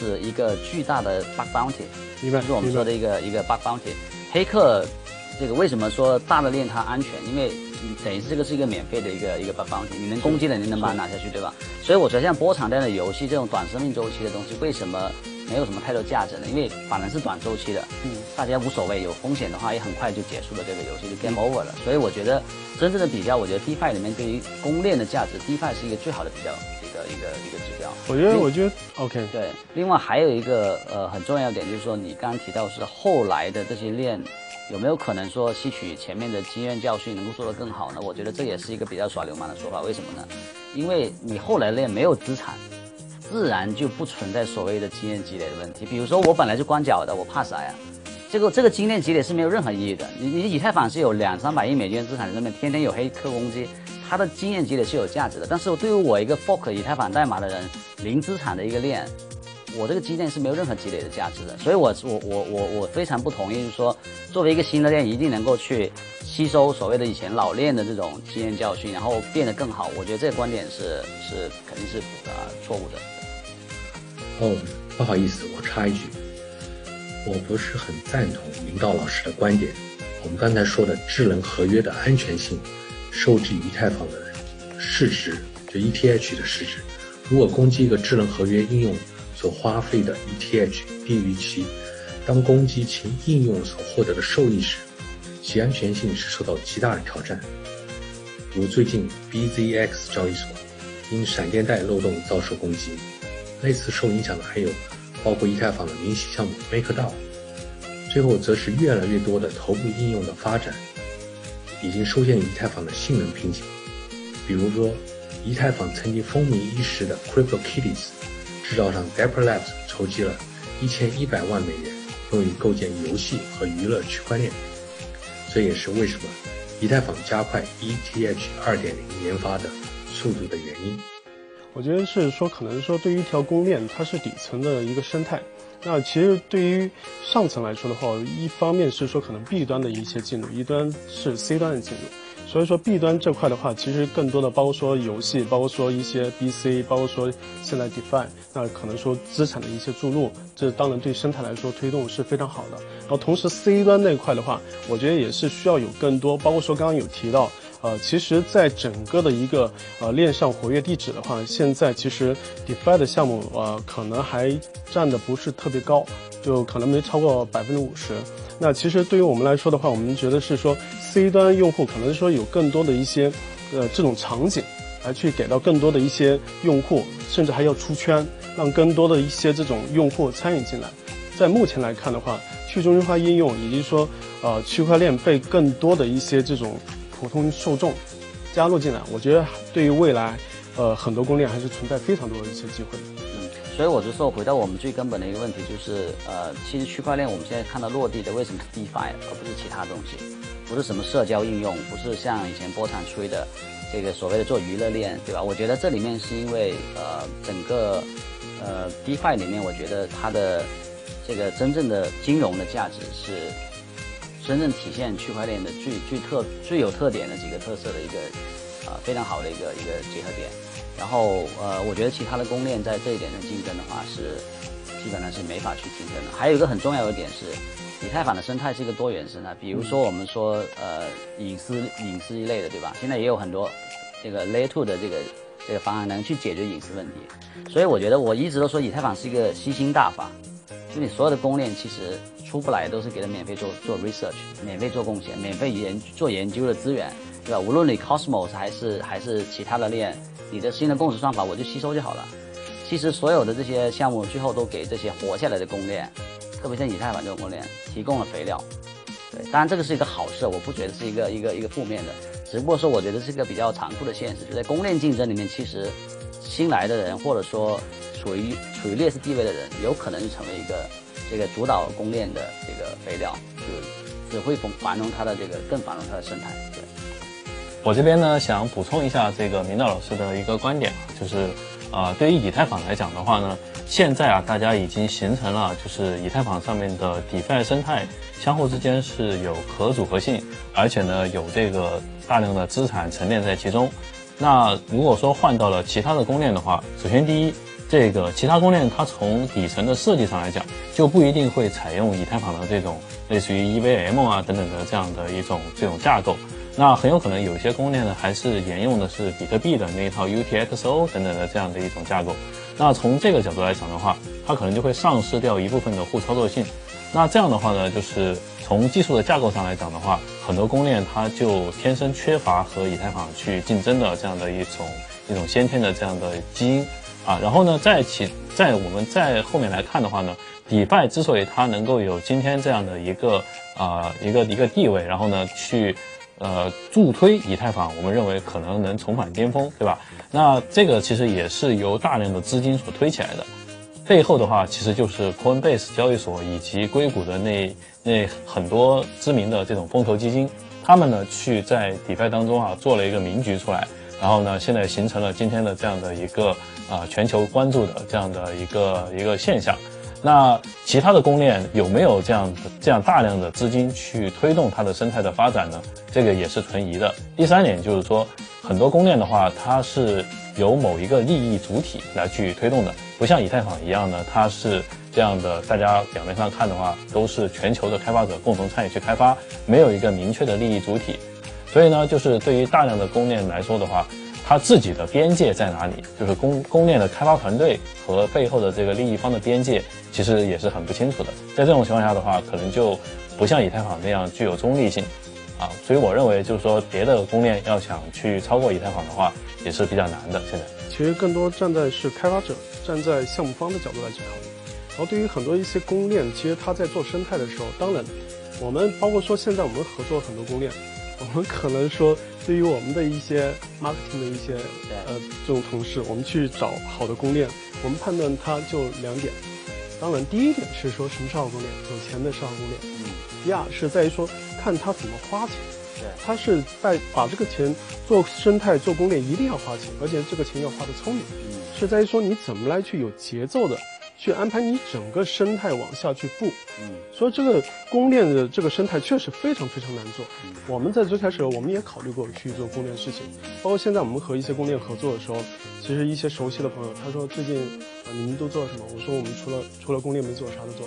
是一个巨大的 bug bounty，明白？就是我们说的一个一个 bug bounty。黑客这个为什么说大的链它安全？因为等于是这个是一个免费的一个一个 bug bounty，你能攻击的你能把它拿下去，对吧？所以我觉得像波场这样的游戏，这种短生命周期的东西，为什么没有什么太多价值了？因为反而是短周期的，嗯，大家无所谓，有风险的话也很快就结束了这个游戏，就 game over 了。所以我觉得真正的比较，我觉得 DeFi 里面对于公链的价值，DeFi 是一个最好的比较一个一个一个指标。我觉得，我觉得 OK。对，另外还有一个呃很重要的点就是说，你刚刚提到是后来的这些链有没有可能说吸取前面的经验教训，能够做得更好呢？我觉得这也是一个比较耍流氓的说法。为什么呢？因为你后来链没有资产，自然就不存在所谓的经验积累的问题。比如说我本来就光脚的，我怕啥呀？这个这个经验积累是没有任何意义的。你你以太坊是有两三百亿美金资产在那边，天天有黑客攻击，它的经验积累是有价值的。但是对于我一个 fork 以太坊代码的人，零资产的一个链。我这个基链是没有任何积累的价值的，所以我我我我我非常不同意，就是说作为一个新的链，一定能够去吸收所谓的以前老链的这种经验教训，然后变得更好。我觉得这个观点是是肯定是啊错误的。哦，不好意思，我插一句，我不是很赞同明道老师的观点。我们刚才说的智能合约的安全性，受制于以太坊的市值，就 ETH 的市值。如果攻击一个智能合约应用，所花费的 ETH 低于其当攻击其应用所获得的收益时，其安全性是受到极大的挑战。如最近 BZX 交易所因闪电贷漏洞遭受攻击，类似受影响的还有包括以太坊的明星项目 MakerDAO。最后则是越来越多的头部应用的发展，已经出现以太坊的性能瓶颈。比如说，以太坊曾经风靡一时的 CryptoKitties。制造商 Dapper Labs 筹集了一千一百万美元，用于构建游戏和娱乐区块链。这也是为什么以太坊加快 ETH 二点零研发的速度的原因。我觉得是说，可能说对于一条公链，它是底层的一个生态。那其实对于上层来说的话，一方面是说可能 B 端的一些进入，一端是 C 端的进入。所以说 B 端这块的话，其实更多的包括说游戏，包括说一些 BC，包括说现在 DeFi，那可能说资产的一些注入，这当然对生态来说推动是非常好的。然后同时 C 端那块的话，我觉得也是需要有更多，包括说刚刚有提到，呃，其实在整个的一个呃链上活跃地址的话，现在其实 DeFi 的项目呃可能还占的不是特别高，就可能没超过百分之五十。那其实对于我们来说的话，我们觉得是说。C 端用户可能说有更多的一些，呃，这种场景，来去给到更多的一些用户，甚至还要出圈，让更多的一些这种用户参与进来。在目前来看的话，去中心化应用以及说，呃，区块链被更多的一些这种普通受众加入进来，我觉得对于未来，呃，很多公链还是存在非常多的一些机会。嗯，所以我就说，回到我们最根本的一个问题，就是呃，其实区块链我们现在看到落地的为什么是 DeFi 而不是其他东西？不是什么社交应用，不是像以前波场吹的这个所谓的做娱乐链，对吧？我觉得这里面是因为呃整个呃 DeFi 里面，我觉得它的这个真正的金融的价值是真正体现区块链的最最特最有特点的几个特色的一个啊非常好的一个一个结合点。然后呃，我觉得其他的公链在这一点的竞争的话是基本上是没法去竞争的。还有一个很重要的点是。以太坊的生态是一个多元生态，比如说我们说呃隐私隐私一类的，对吧？现在也有很多这个 Layer Two 的这个这个方案能去解决隐私问题，所以我觉得我一直都说以太坊是一个吸星大法，就你所有的公链其实出不来都是给他免费做做 research，免费做贡献，免费研做研究的资源，对吧？无论你 Cosmos 还是还是其他的链，你的新的共识算法我就吸收就好了。其实所有的这些项目最后都给这些活下来的公链。特别像以太坊这种公链提供了肥料，对，当然这个是一个好事，我不觉得是一个一个一个负面的，只不过说我觉得是一个比较残酷的现实，就在公链竞争里面，其实新来的人或者说处于处于劣势地位的人，有可能就成为一个这个主导供链的这个肥料，就只会繁繁荣它的这个更繁荣它的生态。对，我这边呢想补充一下这个明道老师的一个观点啊，就是啊，对于以太坊来讲的话呢。现在啊，大家已经形成了，就是以太坊上面的 DeFi 生态相互之间是有可组合性，而且呢有这个大量的资产沉淀在其中。那如果说换到了其他的公链的话，首先第一，这个其他公链它从底层的设计上来讲，就不一定会采用以太坊的这种类似于 EVM 啊等等的这样的一种这种架构。那很有可能有些公链呢，还是沿用的是比特币的那一套 UTXO 等等的这样的一种架构。那从这个角度来讲的话，它可能就会丧失掉一部分的互操作性。那这样的话呢，就是从技术的架构上来讲的话，很多公链它就天生缺乏和以太坊去竞争的这样的一种一种先天的这样的基因啊。然后呢，在其在我们在后面来看的话呢迪拜之所以它能够有今天这样的一个啊一个一个地位，然后呢去。呃，助推以太坊，我们认为可能能重返巅峰，对吧？那这个其实也是由大量的资金所推起来的，背后的话其实就是 Coinbase 交易所以及硅谷的那那很多知名的这种风投基金，他们呢去在迪拜当中啊做了一个名局出来，然后呢现在形成了今天的这样的一个啊全球关注的这样的一个一个现象。那其他的公链有没有这样这样大量的资金去推动它的生态的发展呢？这个也是存疑的。第三点就是说，很多公链的话，它是由某一个利益主体来去推动的，不像以太坊一样呢，它是这样的。大家表面上看的话，都是全球的开发者共同参与去开发，没有一个明确的利益主体。所以呢，就是对于大量的公链来说的话。它自己的边界在哪里？就是公公链的开发团队和背后的这个利益方的边界，其实也是很不清楚的。在这种情况下的话，可能就不像以太坊那样具有中立性，啊，所以我认为就是说，别的公链要想去超过以太坊的话，也是比较难的。现在，其实更多站在是开发者、站在项目方的角度来去考虑。然后对于很多一些公链，其实它在做生态的时候，当然，我们包括说现在我们合作很多公链，我们可能说。对于我们的一些 marketing 的一些呃这种同事，我们去找好的公链，我们判断它就两点。当然，第一点是说什么是好公链，有钱的是好公链。嗯。第二是在于说看他怎么花钱。对。他是在把这个钱做生态做公链，一定要花钱，而且这个钱要花的聪明。嗯。是在于说你怎么来去有节奏的。去安排你整个生态往下去布，嗯，所以这个供链的这个生态确实非常非常难做。我们在最开始我们也考虑过去做供链事情，包括现在我们和一些供链合作的时候，其实一些熟悉的朋友他说最近啊你们都做了什么？我说我们除了除了供链没做啥都做，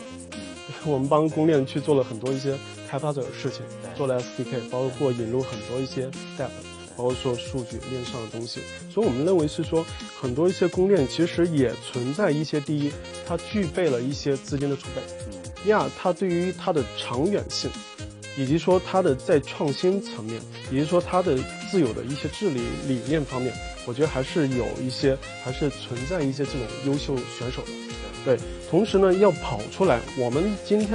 我们帮公链去做了很多一些开发者的事情，做了 SDK，包括引入很多一些 Step。包括说数据链上的东西，所以我们认为是说很多一些公链其实也存在一些第一，它具备了一些资金的储备；第二，它对于它的长远性，以及说它的在创新层面，以及说它的自有的一些治理理念方面，我觉得还是有一些，还是存在一些这种优秀选手的。对，同时呢，要跑出来，我们今天。